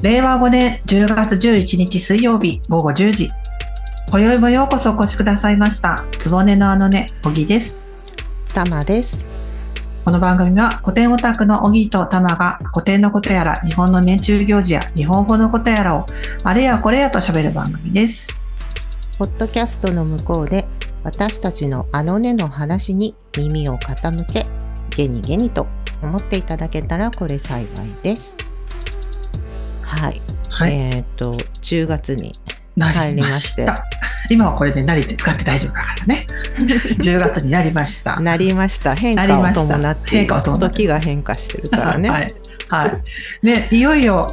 令和5年10月11日水曜日午後10時。今宵もようこそお越しくださいました。つぼねのあのね、小木です。たまです。この番組は古典オタクの小木とたまが古典のことやら日本の年中行事や日本語のことやらをあれやこれやと喋る番組です。ポッドキャストの向こうで私たちのあのねの話に耳を傾け、ゲニゲニと思っていただけたらこれ幸いです。はい。はい。えっ、と、10月にな入りりまし。ました今はこれで慣れて使って大丈夫だからね。10月になりました。なりました。変化を伴って変化を伴って時が変化してるからね。はい。はい。ね、いよいよ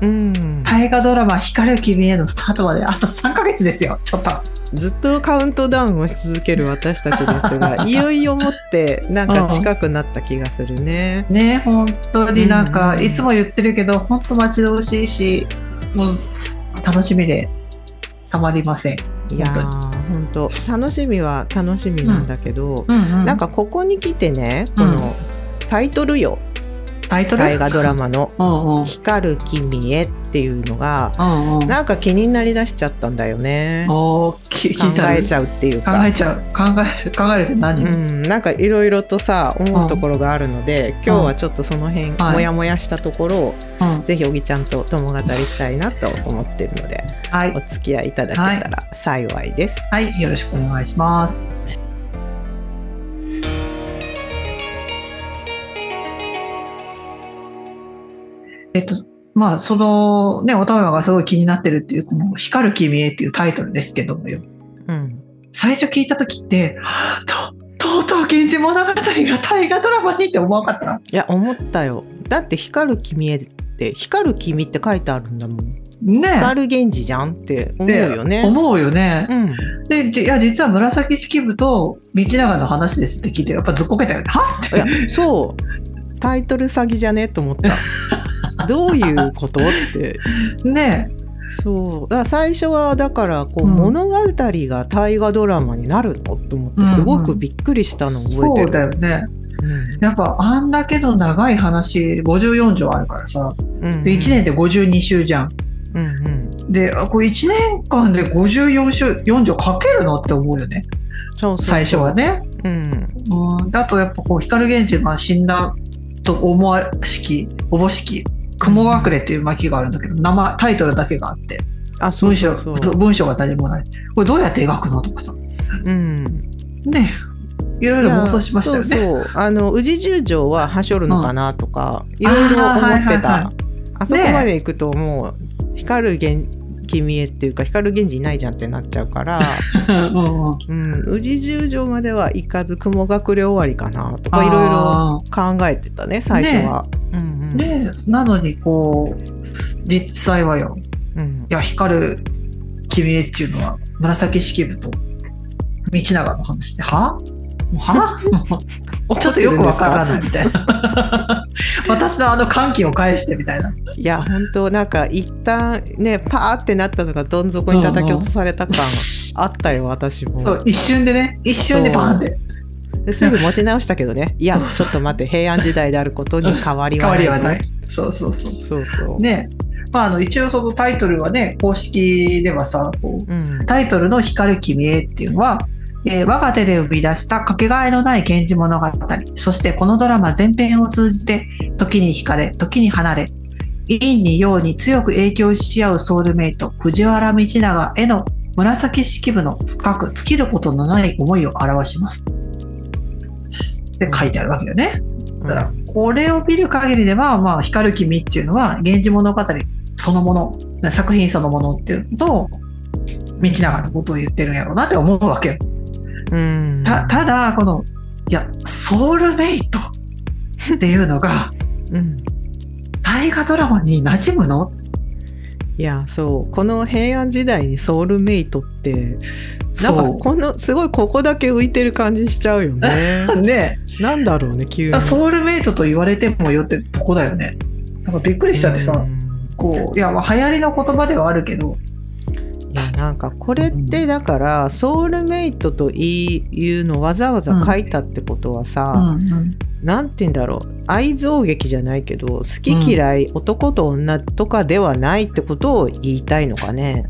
うん。大河ドラマ光る君へのスタートまであと3ヶ月ですよ。ちょっと。ずっとカウントダウンをし続ける私たちですが、いよいよもってなんか近くなった気がするね。ね、本当になんか、うん。いつも言ってるけど、本当待ち遠しいし、もう楽しみでたまりません。いやー、本当楽しみは楽しみなんだけど、うんうんなんかここに来てね、このタイトルよ、タイトル？大河ドラマのうんうん「光る君へ」っていうのが、うんうん。なんか気になりだしちゃったんだよね。考えちゃうっていう考か。えちゃう。考える考えるって何、うん、なんかいろいろとさ思うところがあるので、今日はちょっとその辺、はいもやもやしたところをうん。ぜひおぎちゃんと共語りしたいなと思ってるのではい。お付き合いいただけたら幸いです。はい、よろしくお願いします。えっと、まあ、そのね、おたまがすごい気になってるっていう、この光る君へっていうタイトルですけどもよ。うん、最初聞いたときって、と、とうとう源氏物語が大河ドラマにって思わなかった？いや思ったよだって「光る君へ」って「光る君」って書いてあるんだもんね光源氏じゃんって思うよね。思うよね。うん、で、じいや、実は紫式部と道長の話ですって聞いて、やっぱずっこけたよね。はっいやそうタイトル詐欺じゃね？と思った どういうことって。ね。そう。だ最初はだからこう、うん。物語が大河ドラマになるの？と思ってすごくびっくりしたのを覚えてそうだる。よね。うん。やっぱあんだけの長い話、54条あるからさ、うんで1年で52週じゃん。うんうん。で、あこれ1年間で54週、4条書けるの？って思うよね。最初はね。うん。うん、だとやっぱこう、光源氏が死んだと思わしき、おぼしき、雲隠れっていう巻があるんだけど、名前、タイトルだけがあって、あそう文章、そう。そうそう文章が何もない。これどうやって描くのとかさ。うん。ね。いろいろ妄想しましたよね。そうそう。あの宇治十条ははしょるのかなとか、いろいろ思ってた。あそこまで行くともう光る源君へっていうか光る源氏いないじゃんってなっちゃうから、うんうんうん、宇治十条までは行かず雲隠れ終わりかなとかいろいろあ考えてたね最初は。うんうんねなのにこう実際はようん。いや光る君へっていうのは紫式部と道長の話では？は？ちょっとよくわからないみたいな。私のあの歓喜を返してみたいな。いや本当なんか一旦ねパーってなったのがどん底に叩き落とされた感あったよ私も。そう一瞬でね一瞬でバーンってですぐ持ち直したけどね いやちょっと待って平安時代であることに変わり変はないぞわりはないそうそうそうそうそう。ねまああの一応そのタイトルはね公式ではさこううんタイトルの光る君へっていうのは、えー我が手で生み出したかけがえのない源氏物語。そしてこのドラマ全編を通じて、時に惹かれ、時に離れ、陰に陽に強く影響し合うソウルメイト、藤原道長への紫式部の深く尽きることのない思いを表します。って書いてあるわけよね。だから、これを見る限りでは、まあ、光る君っていうのは、源氏物語そのもの、作品そのものっていうのと、道長のことを言ってるんやろうなって思うわけよ。うんたただ、この、いや、ソウルメイトっていうのが、うん大河ドラマに馴染むの？いやそう。この平安時代にソウルメイトってなんかそこのすごいここだけ浮いてる感じしちゃうよね。う。ね。なんだろうね急に。ソウルメイトと言われてもよってとこだよね。なんかびっくりしちゃってさ、うん。こう、いや、まあ流行りの言葉ではあるけど、いやなんかこれってだからソウルメイトというのわざわざ書いたってことはうさ、んうんなんて言うんだろう。愛憎劇じゃないけど好き嫌い、男と女とかではないってことを言いたいのかね。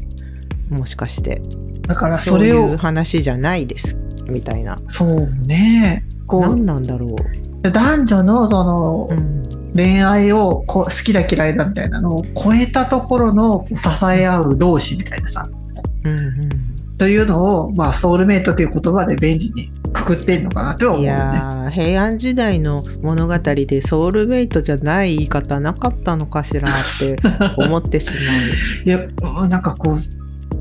もしかして。だからそいそうれを。う話じゃないですみたいな。そうね。こ何う。なんだろ男女のそのう、うん、恋愛をこう好きだ嫌いだみたいなのを超えたところの支え合う同士みたいなさ。うんというのを、まあ、ソウルメイトという言葉で便利にくくってんのかなとは思うよね。やー平安時代の物語でソウルメイトじゃない言い方なかったのかしらって思ってしまう。いやなんかこう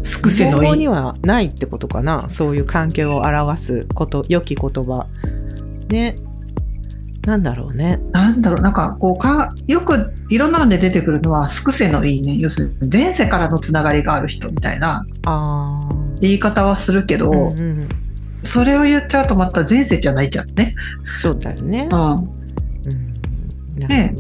尽くせのいいにはないってことかな。そういう関係を表すこと良き言葉。ね。なんだろうね。なんだろう。なんかこうかよくいろんなので出てくるのは尽くせのいいね。要するに前世からのつながりがある人みたいな。あ言い方はするけど、あ、うんうん、それを言っちゃうとまた前世じゃないじゃんね。そうだよね。う、ん、うん、なね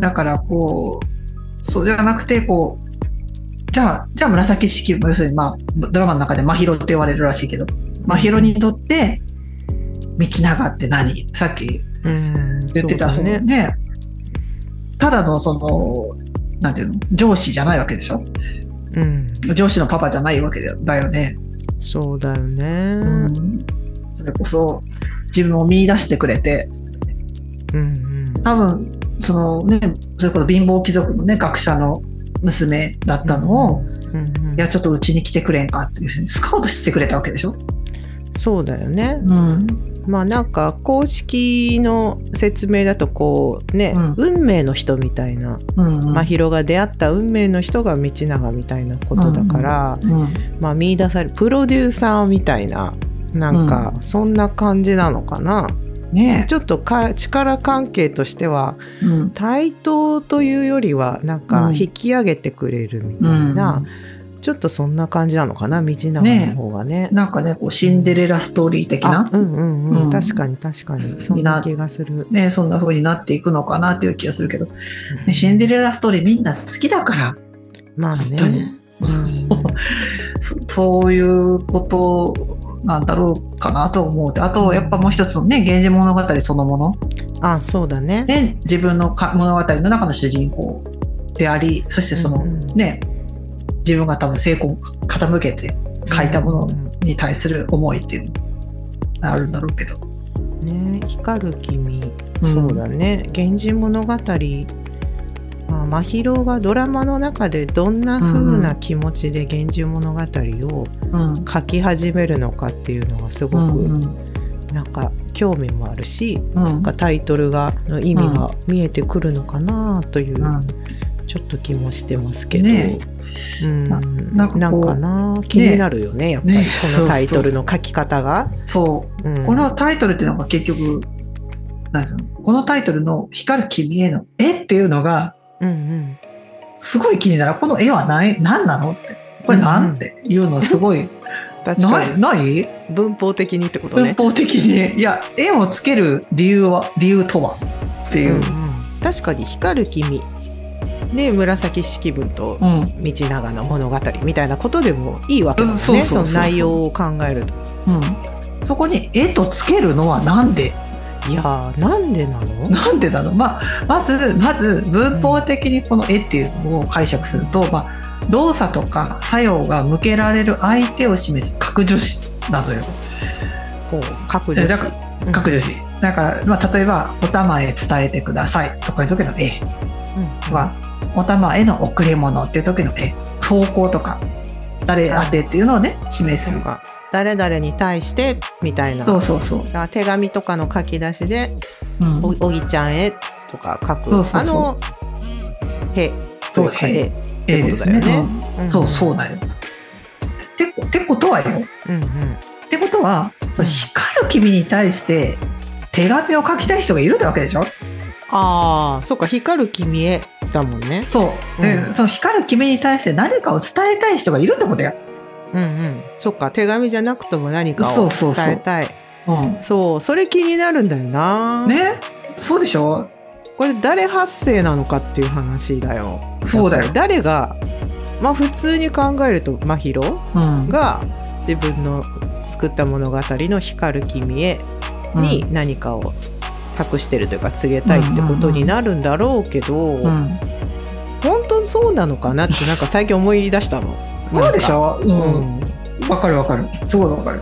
だからこうそうじゃなくてこうじゃあじゃあ紫式部要するにまあドラマの中で真宙って言われるらしいけど真宙にとって道長って何？さっきうん、言ってたそうだね。そのね。ただのそのなんていうの？上司じゃないわけでしょ？うん、上司のパパじゃないわけだよね、そうだよね、うん、それこそ自分を見出してくれて。うんうん。多分そのねそれこそ貧乏貴族のね学者の娘だったのを、いやちょっとうちに来てくれんかっていうふうにスカウトしてくれたわけでしょ、そうだよね。うん、まあなんか公式の説明だとこうね、うん。運命の人みたいなうんうん。真宙が出会った運命の人が道長みたいなことだから、うんまあ見出されるプロデューサーみたいななんかそんな感じなのかな、ねちょっとか力関係としては対等というよりはなんかうん。引き上げてくれるみたいな、ちょっとそんな感じなのかな？道長の方がね。なんかねこうシンデレラストーリー的な、あうんうんうん、うん。確かに確かに。そんな気がする。ね、そんな風になっていくのかなっていう気がするけど、ねシンデレラストーリーみんな好きだから、まあ本当に。ね。うん。そそういうことなんだろうかなと思う。であと、やっぱもう一つのね、源氏物語そのもの。あそうだね。で、自分のか物語の中の主人公であり、そしてその、うんうん。ね、自分が多分成功傾けて書いたものに対する思いっていうのがあるんだろうけど。ね光る君、うんそうだね「源氏物語」まあ、真宙がドラマの中でどんな風な気持ちで「源氏物語」をうん。書き始めるのかっていうのがすごくうんうん。なんか興味もあるし、うん。なんかタイトルがの意味が見えてくるのかなという、うんちょっと気もしてますけど、ねうん。なななんんかな？気になるよねやっぱり。ねこのタイトルの書き方が。そう。うん。このタイトルっていうのが結局、なんていうのこのタイトルの光る君への絵っていうのが、うんうん。すごい気になる。この絵は何何なの？って。これ何、うんていうのはすごい、確かに。ない？ない？文法的にってことね。文法的に。いや、絵をつける理由は、理由とは？っていう。うんうん。確かに光る君で紫式部とうん。道長の物語みたいなことでもいいわけだもんねうんその内容を考えると。うん。そこに絵とつけるのはなんで？いやーなんでなの？なんでなの？まあ、まず、まず、文法的にこの絵っていうのを解釈すると、まあ、動作とか作用が向けられる相手を示す格助詞なのよ。こう各女子だからうん格助詞。だから、まあ、例えば、お玉へ伝えてくださいとかいう時の絵うんは、お玉への贈り物っていう時の絵、投稿とか、誰宛てっていうのをね、示すなん。か誰々に対してみたいな。そうそうそう。手紙とかの書き出しでうん「おおぎちゃんへ」とか書く。そうそうそう。あの「へ」そうへ絵絵ですね。ってことだようん。んそうそうだよ。っててことはよ。うんうん。ってことは、そのうん。光る君に対して手紙を書きたい人がいるってわけでしょ？ああそっか。光る君へだもんねそう。でうん。その光る君に対して何かを伝えたい人がいるってことや。うんうん。そっか手紙じゃなくとも何かをそうそうそう。伝えたい。うん。そうそれ気になるんだよな。ね？そうでしょ？これ誰発声なのかっていう話だよ。そうだよ。誰がまあ普通に考えると真宙うん。が自分の作った物語の「光る君へ」に何かを託してるというか告げたいってことになるんだろうけど、うん。本当にそうなのかなってなんか最近思い出したの。そうでしょ？う。うんんわかるわかる。すごいわかる。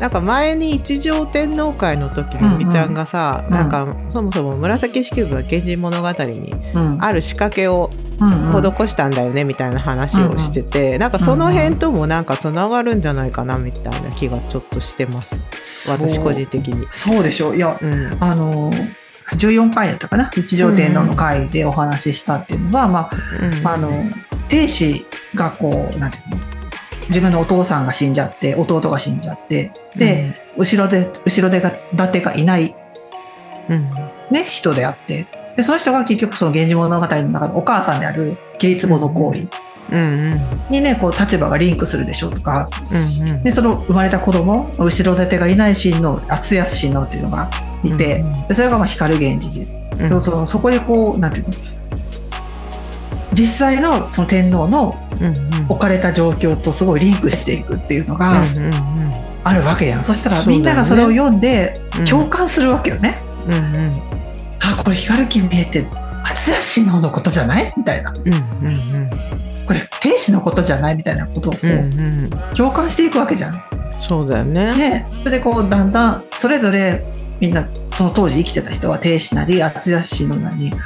なんか前に一条天皇会の時のみちゃんがさ、うん。うんなんかそもそも紫式部は源氏物語にうん。ある仕掛けをうんうん。施したんだよねみたいな話をしてて、なんかその辺ともなんかつながるんじゃないかなみたいな気がちょっとしてます。私個人的に。そうでしょう。いや、うん。あの、14回やったかな？一条天皇の回でお話ししたっていうのは、まあ、うんあの、亭主がこう、なんていうの？自分のお父さんが死んじゃって、弟が死んじゃって、で、後ろで、後ろでが、盾がいないうん。ね、人であって、で、その人が結局その源氏物語の中のお母さんである桐壺の行為。うんうん。にね、こう立場がリンクするでしょうとか、うんうん。で、その生まれた子供、後ろ盾がいない親王、厚安親王っていうのがいて、うん。でそれがまあ光源氏で、うん。そうそうそこでこう、なんていうの、実際のその天皇のうんうん置かれた状況とすごいリンクしていくっていうのがうんうんあるわけやん。そしたらそうだよねみんながそれを読んでうん共感するわけよね。うんうんあ、これ光る見えて、厚安親王のことじゃない？みたいな。うんうんこれ天使のことじゃない？みたいなことを共感していくわけじゃん。そうだよね。で、それでこうだんだんそれぞれみんなその当時生きてた人は天使なり厚安親王なりうん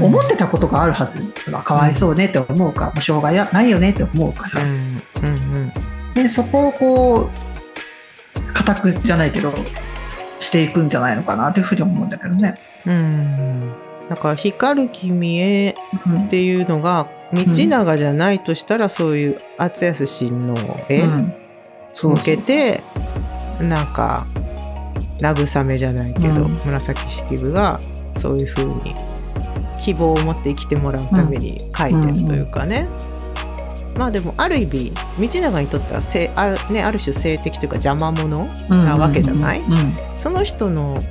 思ってたことがあるはず。まあかわいそうねって思うか、もうしょうがやないよねって思うかさ。うんうんで、そこをこう、固くじゃないけど、していくんじゃないのかなというふうに思うんだけどね。うん。うんだから光る君へうんっていうのが道長じゃないとしたらそういう厚安親王へ向けてなんか慰めじゃないけど、うん。紫式部がそういう風に希望を持って生きてもらうために書いてるというかね、まあでもある意味道長にとっては性ある,、ね、ある種性的というか邪魔者なわけじゃない？うんうんその人の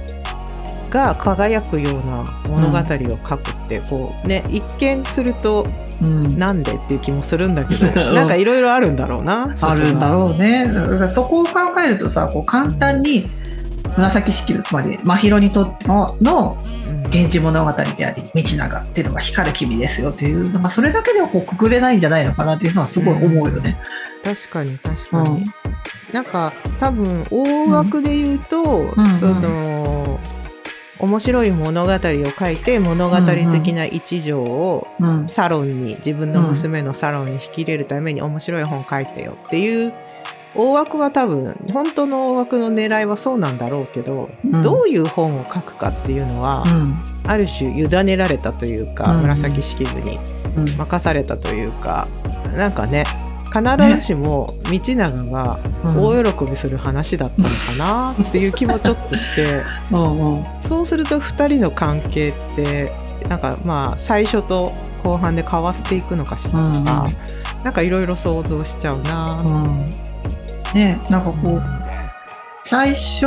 が輝くような物語を書くってこうね一見するとうん。なんでっていう気もするんだけどうん なんかいろいろあるんだろうな。あるんだろろうね。そこを考えるとさ、こう簡単に紫式部、つまり真宙にとってののう、源氏物語であり、道長っていうのが光る君ですよっていう、まあ、それだけではこうくくれないんじゃないのかなっていうのはすごい思うよね。確かに確かに、うん。なんか多分大枠で言うと、うん。その面白い物語を書いて物語的な一条をうん。サロンに自分の娘のサロンに引き入れるために面白い本書いてよっていう大枠は多分本当の大枠の狙いはそうなんだろうけど、うん。どういう本を書くかっていうのは、ある種委ねられたというか、うん。紫式部にうん。うん任されたというかなんかね必ずしも道長が大喜びする話だったのかなっていう気もちょっとして うんうん。そうすると2人の関係ってなんかまあ最初と後半で変わっていくのかしらとか、うんうん。なんかいろいろ想像しちゃうな。うんねなんかこう最初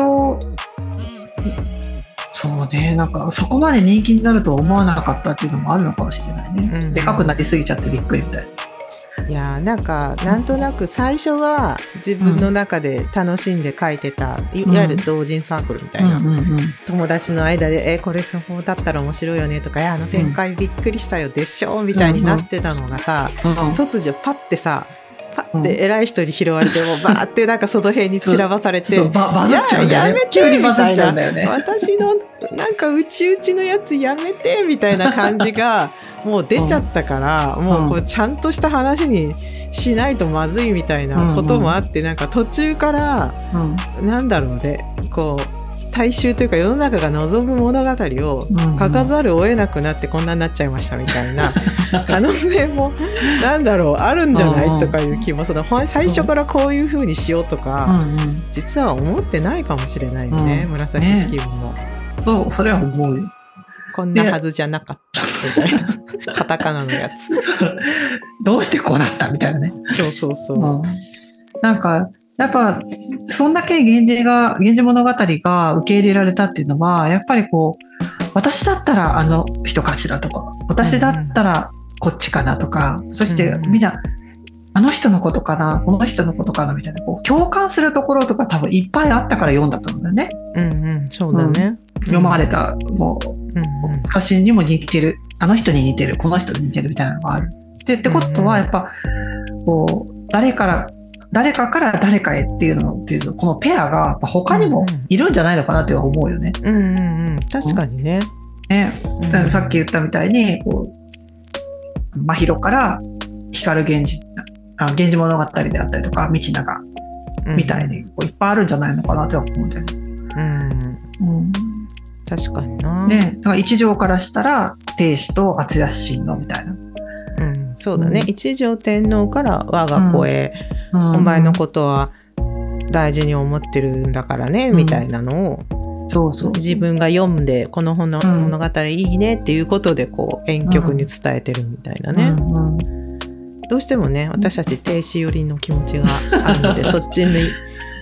そうねなんかそこまで人気になるとは思わなかったっていうのもあるのかもしれないね、うん。でかくなりすぎちゃってびっくりみたいいやーなんかなんとなく最初は自分の中で楽しんで書いてた、いいわゆる同人サークルみたいな、うんうんうん。友達の間で「えこれそうだったら面白いよね」とか「えあの展開びっくりしたよでしょ」みたいになってたのがさ、うん。突如パッてさパッて偉い人に拾われてもう バーってなんかその辺に散らばされてそうババズっちゃうんだよね。いややめて急にバズっちゃうんだよね。私のなんかうちうちのやつやめてみたいな感じが もう出ちゃったから、もうこうちゃんとした話にしないとまずいみたいなこともあって、なんか途中からうん。なんだろうね。こう大衆というか世の中が望む物語をうん書かざるを得なくなってこんなになっちゃいましたみたいな 可能性もなんだろうあるんじゃない？うんとかいう気もそのほん最初からこういう風にしようとう。か実は思ってないかもしれないよね、うん。紫式部も、そうそれは思うよ。こんなはずじゃなかったみたいなカタカナのやつ。どうしてこうなったみたいなね。そうそうそう、うん。なんか、やっぱ、そんだけ源氏が、源氏物語が受け入れられたっていうのは、やっぱりこう、私だったらあの人かしらとか、私だったらこっちかなとか、そしてうんみんな、あの人のことかな、この人のことかなみたいな、こう共感するところとか多分いっぱいあったから読んだと思うんだよね。うんうんそうだね、読まれた、もう、うんうん。家臣にも似てる、あの人に似てる、この人に似てるみたいなのがある。で、ってことは、やっぱ、こう、誰から、誰かから誰かへっていうのっていうのこのペアが他にもいるんじゃないのかなって思うよね。うんうんうん確かにね。ね、うんさっき言ったみたいに、こう、真宙から光源氏、あ源氏物語であったりとか、道長みたいにこういっぱいあるんじゃないのかなって思うんだよね。うん。うん確かにな。ね、だから一条からしたら、定子と厚安親王みたいな。うん、そうだね、うん。一条天皇から我が子へ、うん。お前のことは大事に思ってるんだからね、うん。みたいなのをそうそう。自分が読んでこの本のうん。物語いいねっていうことでこう婉曲に伝えてるみたいなね、うん。うん。どうしてもね私たち停止寄りの気持ちがあるので そっちに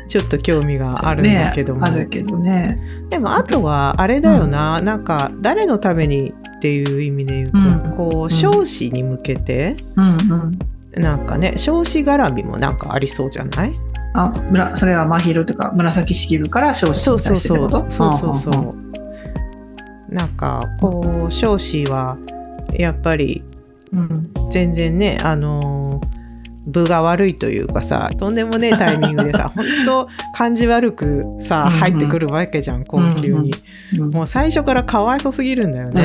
ちょっと興味があるんだけども、ね、あるけどね。でもあとはあれだよな、なんか誰のためにっていう意味で言うと、うん。こう少子に向けてうんうん。なんかね少子絡みもなんかありそうじゃない？あ、むらそれは真昼とか紫式部から少子そうにそうそう対してってこと？そうそうそんんん。う。なんかこう少子はやっぱりうん。全然ねあのー分が悪いというかさとんでもねえタイミングでさ 本当感じ悪くさ入ってくるわけじゃん高級に、うんもう最初からかわいそすぎるんだよね。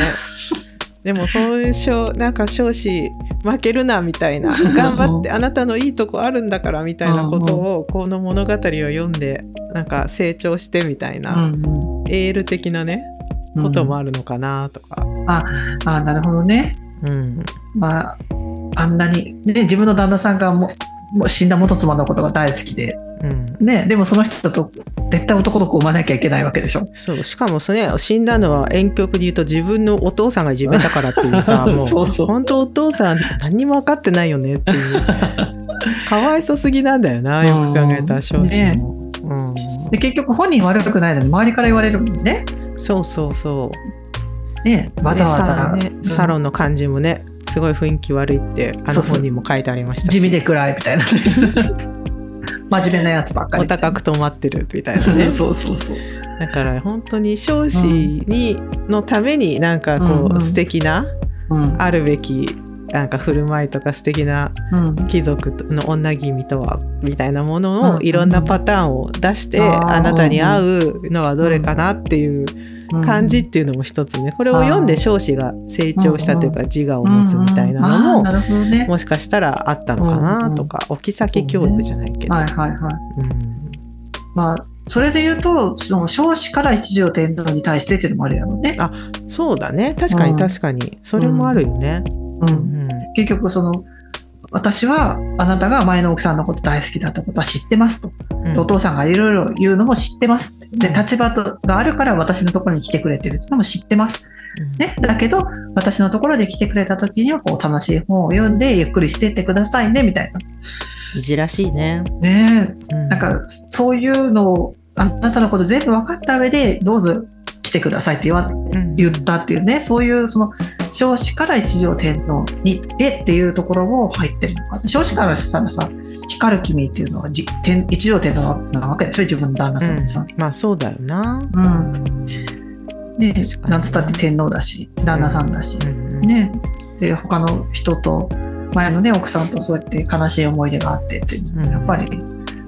でもそういう少なんか少子負けるなみたいな。頑張ってあなたのいいとこあるんだからみたいなことをこの物語を読んでなんか成長してみたいな、うんエール的なねうん。こともあるのかなとか、あなるほどね。うん。まあ、あんなに、ね、自分の旦那さんがももう死んだ元妻のことが大好きで、うん、ね、でもその人と絶対男の子を産まなきゃいけないわけでしょ。そう。しかもそれ、ね、死んだのは遠曲で言うと自分のお父さんがいじめたからっていうさ もうそうそう。本当お父さん何にも分かってないよねっていう。かわいそすぎなんだよなよく考えたら少子も、う。ん。で結局本人悪くないのに周りから言われるもんね。そうそうそう。ね、わざわざ、ねうんサロンの感じもねすごい雰囲気悪いってあの本にも書いてありましたし地味で暗いみたいなね。真面目なやつばっかり。お高く止まってるみたいなね そうそうそう。だから本当に少子に、のためになんかこう、素敵なうんあるべきなんか振る舞いとか素敵なうん。貴族の女君とはみたいなものうんをいろんなパターンを出して、あなたに合うのはどれかなっていう感じっていうのも一つね。これを読んで少子が成長したというか自我を持つみたいなのも。もしかしたらあったのかなとか、お妃教育じゃないけど、はいはいはい。うん。まあ、それで言うと、その少子から一条天皇に対してっていうのもあるやろね。そうだね。確かに確かに、それもあるよね。う。うんん結局、その、私はあなたが前の奥さんのこと大好きだったことは知ってますと。うんでお父さんがいろいろ言うのも知ってます。で、うん立場とがあるから私のところに来てくれてるっていうのも知ってます。うんね。だけど、私のところで来てくれた時には、こう、楽しい本を読んで、ゆっくりしていってくださいね、みたいな。いじらしいね。ねなんか、そういうのを、あなたのこと全部分かった上で、どうぞ来てくださいって言わうん言ったっていうね、そういう、その、少子から一条天皇に、へっていうところも入ってるのかな。少子からしたらさ、光る君っていうのはじ天一条天皇なわけでしょ、自分の旦那さんにさ。まあそうだよな。うん。ねなんつったって天皇だし、旦那さんだし。うんね。で、他の人と、前のね、奥さんとそうやって悲しい思い出があってって、うんやっぱり、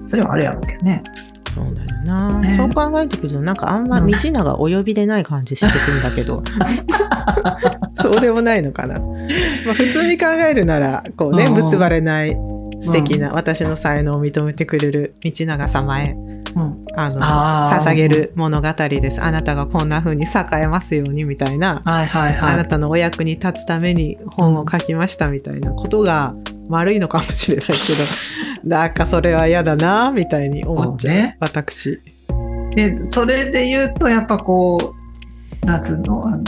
それはあるやろうけどね。そうだよな、ね。そう考えてくるとなんかあんま道長お呼びでない感じしてくるんだけど、そうでもないのかな、まあ、普通に考えるならこうねうん結ばれない素敵な私の才能を認めてくれる道長様へ。うん。あの捧げる物語です。あなたがこんな風に栄えますようにみたいな、はいはいあは。ないたのお役に立つために本を書きましたみたいなことが悪いのかもしれないけど なんかそれは嫌だなみたいに思っちゃうね。私。で、それで言うと、やっぱこう、なんつうの、あの、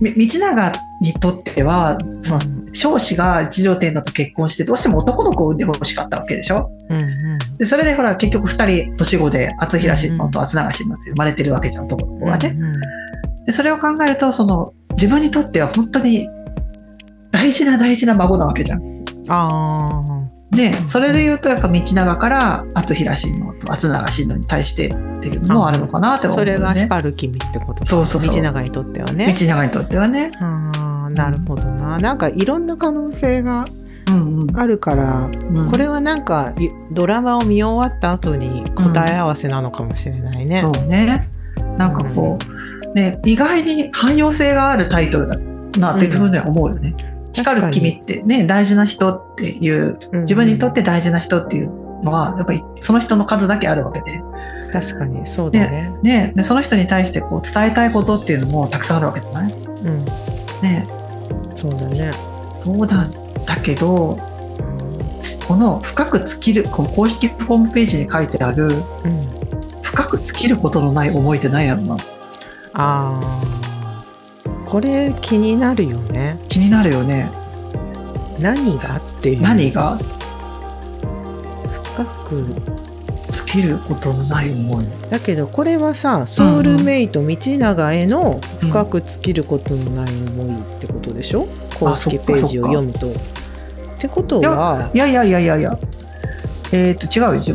み道長にとっては、その、少子が一条天皇と結婚して、どうしても男の子を産んでほしかったわけでしょ？うんうんで、それでほら、結局二人年子で、厚平氏のと厚長氏のって生まれてるわけじゃん、男の子がね。うんうん。で、それを考えると、その、自分にとっては本当に大事な大事な孫なわけじゃん。あでそれで言うとやっぱ道長から厚平親王と厚永親王に対してっていうのもあるのかなって思う、そね、れが光る君ってこと。かそうそうそう。道長にとってはね。道長にとってはね。あーなるほどな。なんかいろんな可能性がうんうんあるからうん。これはなんかいドラマを見終わった後に答え合わせなのかもしれないね。そうね。なんかこう、ね、意外に汎用性があるタイトルだなっていうふうには思うよね。光る君ってね、大事な人っていう、自分にとって大事な人っていうのは、やっぱりその人の数だけあるわけで、確かにそうだね。ね、でその人に対してこう伝えたいことっていうのもたくさんあるわけじゃない？うん、ね、そうだね。そうなんだけど、この深く尽きる、この公式ホームページに書いてある、うん、深く尽きることのない思いって何やろな。あーこれ気になるよね。気になるよね。何がって。何が？深く尽きることのない思い。だけどこれはさソウルメイト道長への深く尽きることのない思いってことでしょ、公式ページを読むと。ってことはいやいやいやいやいや。えっ、と、違うよ、違う。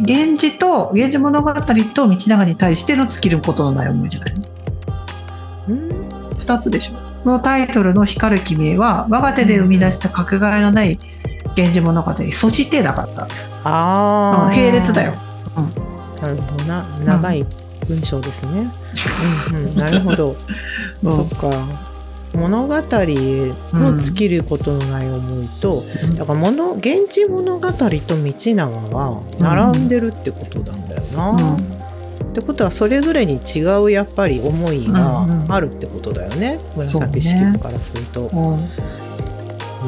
源氏と、源氏物語と道長に対しての尽きることのない思いじゃない？うん二つでしょ。このタイトルの光る君へは、我が手で生み出したかけがえのない源氏物語、そしてだからああ、並列だよ。なるほどな長い文章ですね。うんうん、なるほど。うんそっか物語の尽きることのない思いと、だから物現地物語と道長は並んでるってことなんだよな。うん。ってことはそれぞれに違うやっぱり思いがあるってことだよね、紫式部からすると。うん。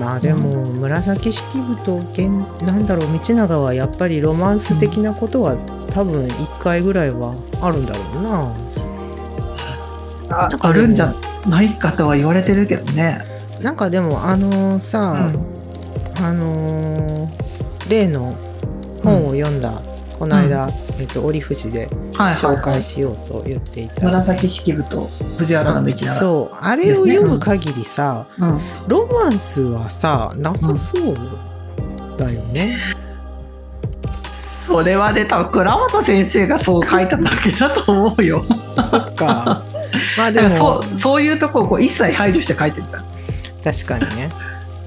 まあでも紫式部と現なんだろう道長はやっぱりロマンス的なことは多分1回ぐらいはあるんだろうな。あなんかあるんじゃないかとは言われてるけどね。なんかでもあのうさ、んあのー例の本を読んだ、この間、えっと、折伏ではいはいはい紹介。しようと言っていた、紫式部と藤原の道長。そうあれを読む限りさ、うん。ロマンスはさなさそうだよね。それはね、多分倉本先生がそう書いただけだと思うよ。そっか。まあでも。そうそういうとこをこう一切排除して書いてるじゃん。確かにね。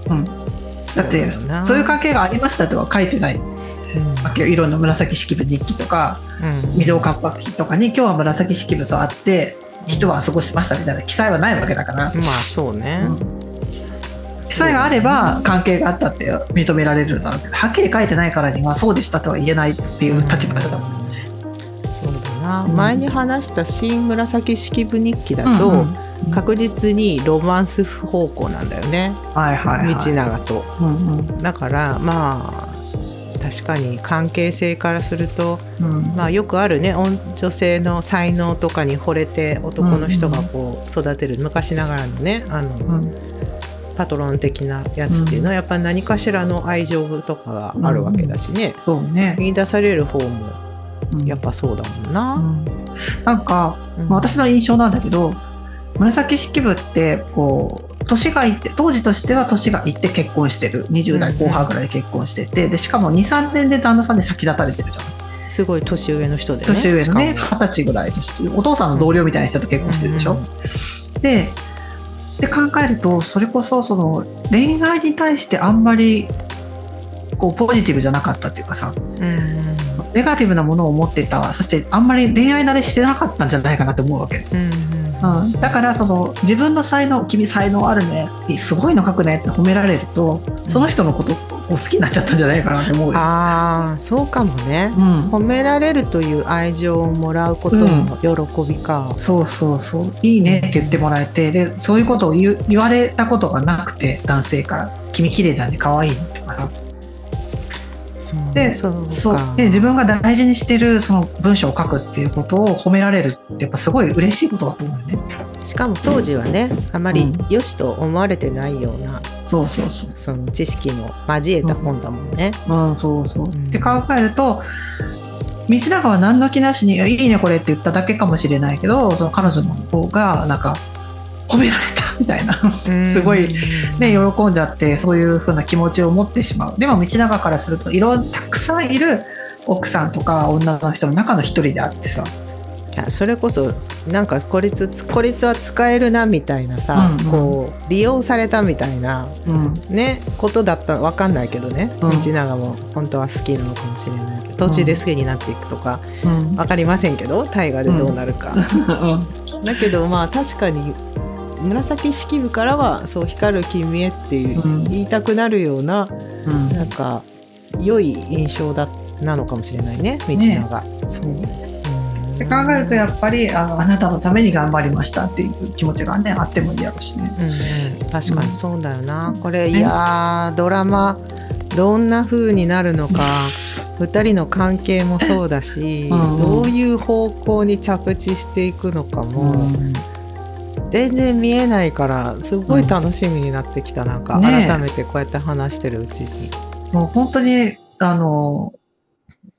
うん、だってそういう関係がありましたとは書いてない。うん。いろんな紫式部日記とかうん。御堂関白記とかに今日は紫式部と会って人は過ごしましたみたいな。記載はないわけだから、まあそうね。うん。記載があれば関係があったって認められるだろうけどはっきり書いてないからにはそうでしたとは言えないっていう立場だと思う。そうだな、うん。前に話した新紫式部日記だと、うんうん。確実にロマンス方向なんだよね、はいはい、はい、道長と。うんうん。だからまあ確かに関係性からすると、うん。まあ、よくあるね女女性の才能とかに惚れて男の人がこう育てる、昔ながらのねあのうん。パトロン的なやつっていうのはやっぱり何かしらの愛情とかがあるわけだしね、そうね、見出される方もうんやっぱそうだもんうな。ん。なんかうん。まあ私の印象なんだけど紫式部ってこう年がいって当時としては年がいって結婚してる。20代後半ぐらいで結婚しててでしかも23年で旦那さんに先立たれてるじゃん。すごい年上の人でね。年上のね二十歳ぐらいお父さんの同僚みたいな人と結婚してるでしょ、うんうん。でで考えるとそれこそその恋愛に対してあんまりこうポジティブじゃなかったっていうかさ。うんネガティブなものを持ってたそしてあんまり恋愛慣れしてなかったんじゃないかなって思うわけ。うんうんうん、だからその自分の才能「君才能あるね」すごいの書くね」って褒められるとその人のことを好きになっちゃったんじゃないかなって思うよ。ああそうかもね。うん、褒められるという愛情をもらうことの喜びか。そうそうそういいねって言ってもらえてでそういうことを言われたことがなくて男性から「君綺麗だね可愛いね」とかさでそうそうか。で自分が大事にしてるその文章を書くっていうことを褒められるってやっぱすごい嬉しいことだと思うよね。しかも当時はねあまりうん良しと思われてないようなそうそうそうその知識も交えた本だもんね。うん、そうそう。んって考えると、道長は何の気なしに、いいねこれって言っただけかもしれないけど、その彼女の方が、なんか、褒められた。みたいな。すごい、ね、喜んじゃってそういう風な気持ちを持ってしまう。でも道長からするといろたくさんいる奥さんとか女の人の中の一人であってさ。いやそれこそなんか孤立孤立は使えるなみたいなさ、うんうん、こう利用されたみたいな、うん、ねことだった分かんないけどね、うん、道長も本当は好きなのかもしれないけど途中で好きになっていくとか、うん、分かりませんけど大河でどうなるか。だけどまあ確かに紫式部からはそう光る君へっていう、言いたくなるような、うん、なんか良い印象だなのかもしれないね道長。が。ね、そう。って考えるとやっぱりあのあなたのために頑張りましたっていう気持ちがねあってもいいやろうしね。うんうん、確かにそうだよな、うん、これいやドラマどんな風になるのか2人の関係もそうだし、うん、どういう方向に着地していくのかも。全然見えないからすごい楽しみになってきた、なんか改めてこうやって話してるうちに。もう本当にあの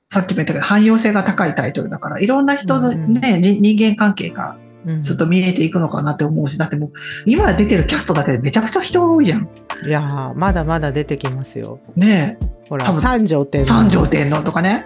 さっきも言ったけど汎用性が高いタイトルだからいろんな人のね、うん、人間関係がずっと見えていくのかなって思うし、だってもう今出てるキャストだけでめちゃくちゃ人が多いじゃん。いやまだまだ出てきますよ。ねえ。ほら三条天皇。三条天皇とかね。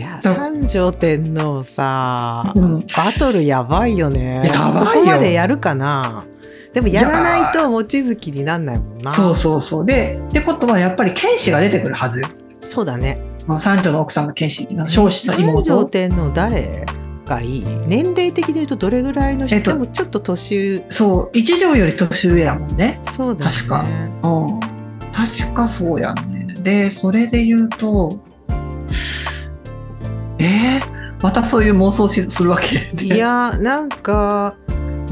いや三条天皇さ、うん、バトルやばいよね。やばいよ。ここまでやるかな。でもやらないと望月になんないもんな。そうそうそう。で、ってことはやっぱり剣士が出てくるはずよ。そうだね。まあ、三女の奥さんが剣士の少子の妹。三女天皇誰がいい？年齢的で言うとどれぐらいの人、えっと、でもちょっと年上。そう、一条より年上やもんね。そうだね。確か。うん。確かそうやんね。で、それで言うと、えー、またそういう妄想するわけ？いや、なんか、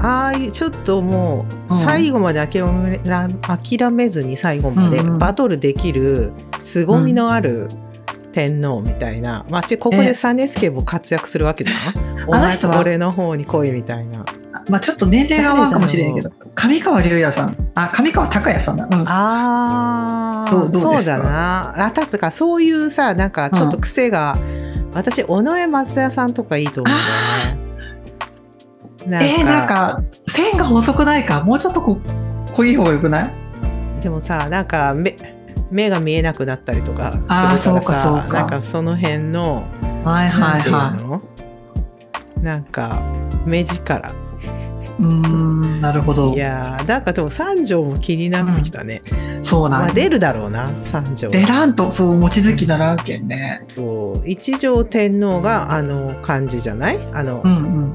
ああいうちょっともう最後まで諦め,、諦めずに最後までバトルできる凄みのある、うん天皇みたいな、まあ、ここでサネスケも活躍するわけじゃん。お前と俺の方に来いみたいな。まあ、ちょっと年齢が合うかもしれんけど、上川隆也さん、あ、上川隆也さんだ。うん、ああ、そうだな。あ、たつか、そういうさ、なんかちょっと癖が、うん、私、尾上松也さんとかいいと思うんだよね。えー、なんか、線が細くないか？もうちょっとこ濃い方がよくない？でもさ、なんか、め、目が見えなくなったりとかするからさなんかその辺の、はいはいはい、なんか目力うんなるほど。いやだからでも三条も気になってきたね、うん、そうなん、まあ、出るだろうな三条出らんとそう望月ならんけんね一条天皇があの感じじゃない？あの、うんうん。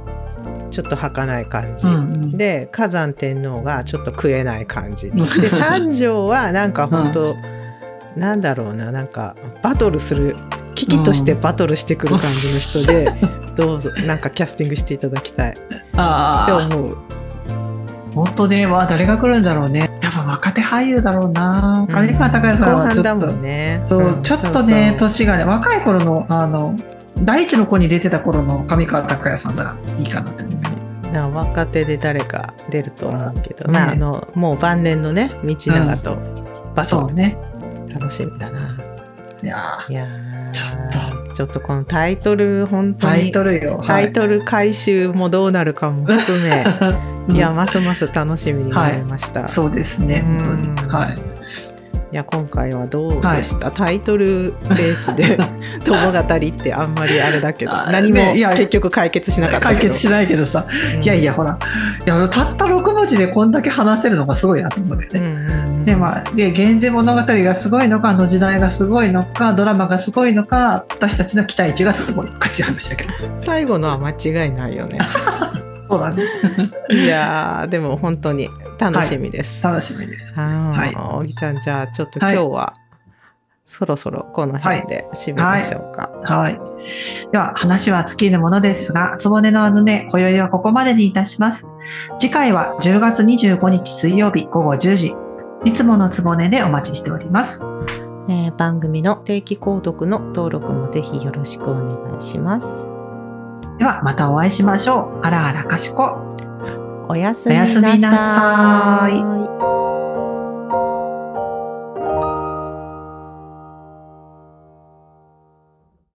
ちょっと儚い感じ、うんうん、で火山天皇がちょっと食えない感じ。で三条はなんか本当、うん。なんだろうななんかバトルする危機としてバトルしてくる感じの人で、うん、どうぞなんかキャスティングしていただきたい。あって思う。本当ねわ誰が来るんだろうね。やっぱ若手俳優だろうな。上川隆也さんはちょっと、ね、そう、うん、ちょっとね年がね若い頃のあの第一の子に出てた頃の上川隆也さんならいいかなって思う若手で誰か出ると思うけど、ね、まあ、あのもう晩年のね道長とバトル、ね、楽しみだな。いやいやちょっと。ちょっとこのタイトル、本当に。タイトルよ。タイトル回収もどうなるかも含め、うん、いや、ますます楽しみになりました。はい、そうですね、本当に。はい。いや今回はどうでした、はい、タイトルベースで 友語ってあんまりあれだけど何も結局解決しなかった解決しないけどさ、うん、いやいやほらいやたった6文字でこんだけ話せるのがすごいなと思うんだよね。うんうんでまあ、で源氏物語がすごいのかあの時代がすごいのかドラマがすごいのか私たちの期待値がすごいかっていう話だけど。最後のは間違いないよね。そうだね。いやでも本当に楽しみです、はい、楽しみです。はい、おぎちゃんじゃあちょっと今日は、はい。そろそろこの辺で締めましょうか。はい。はい、では、話は尽きるものですが、つぼねのあのね、今宵はここまでにいたします。次回は10月25日水曜日午後10時、いつものつぼねでお待ちしております。えー、番組の定期購読の登録もぜひよろしくお願いします。ではまたお会いしましょう。あらあらかしこ。おやすみなさい。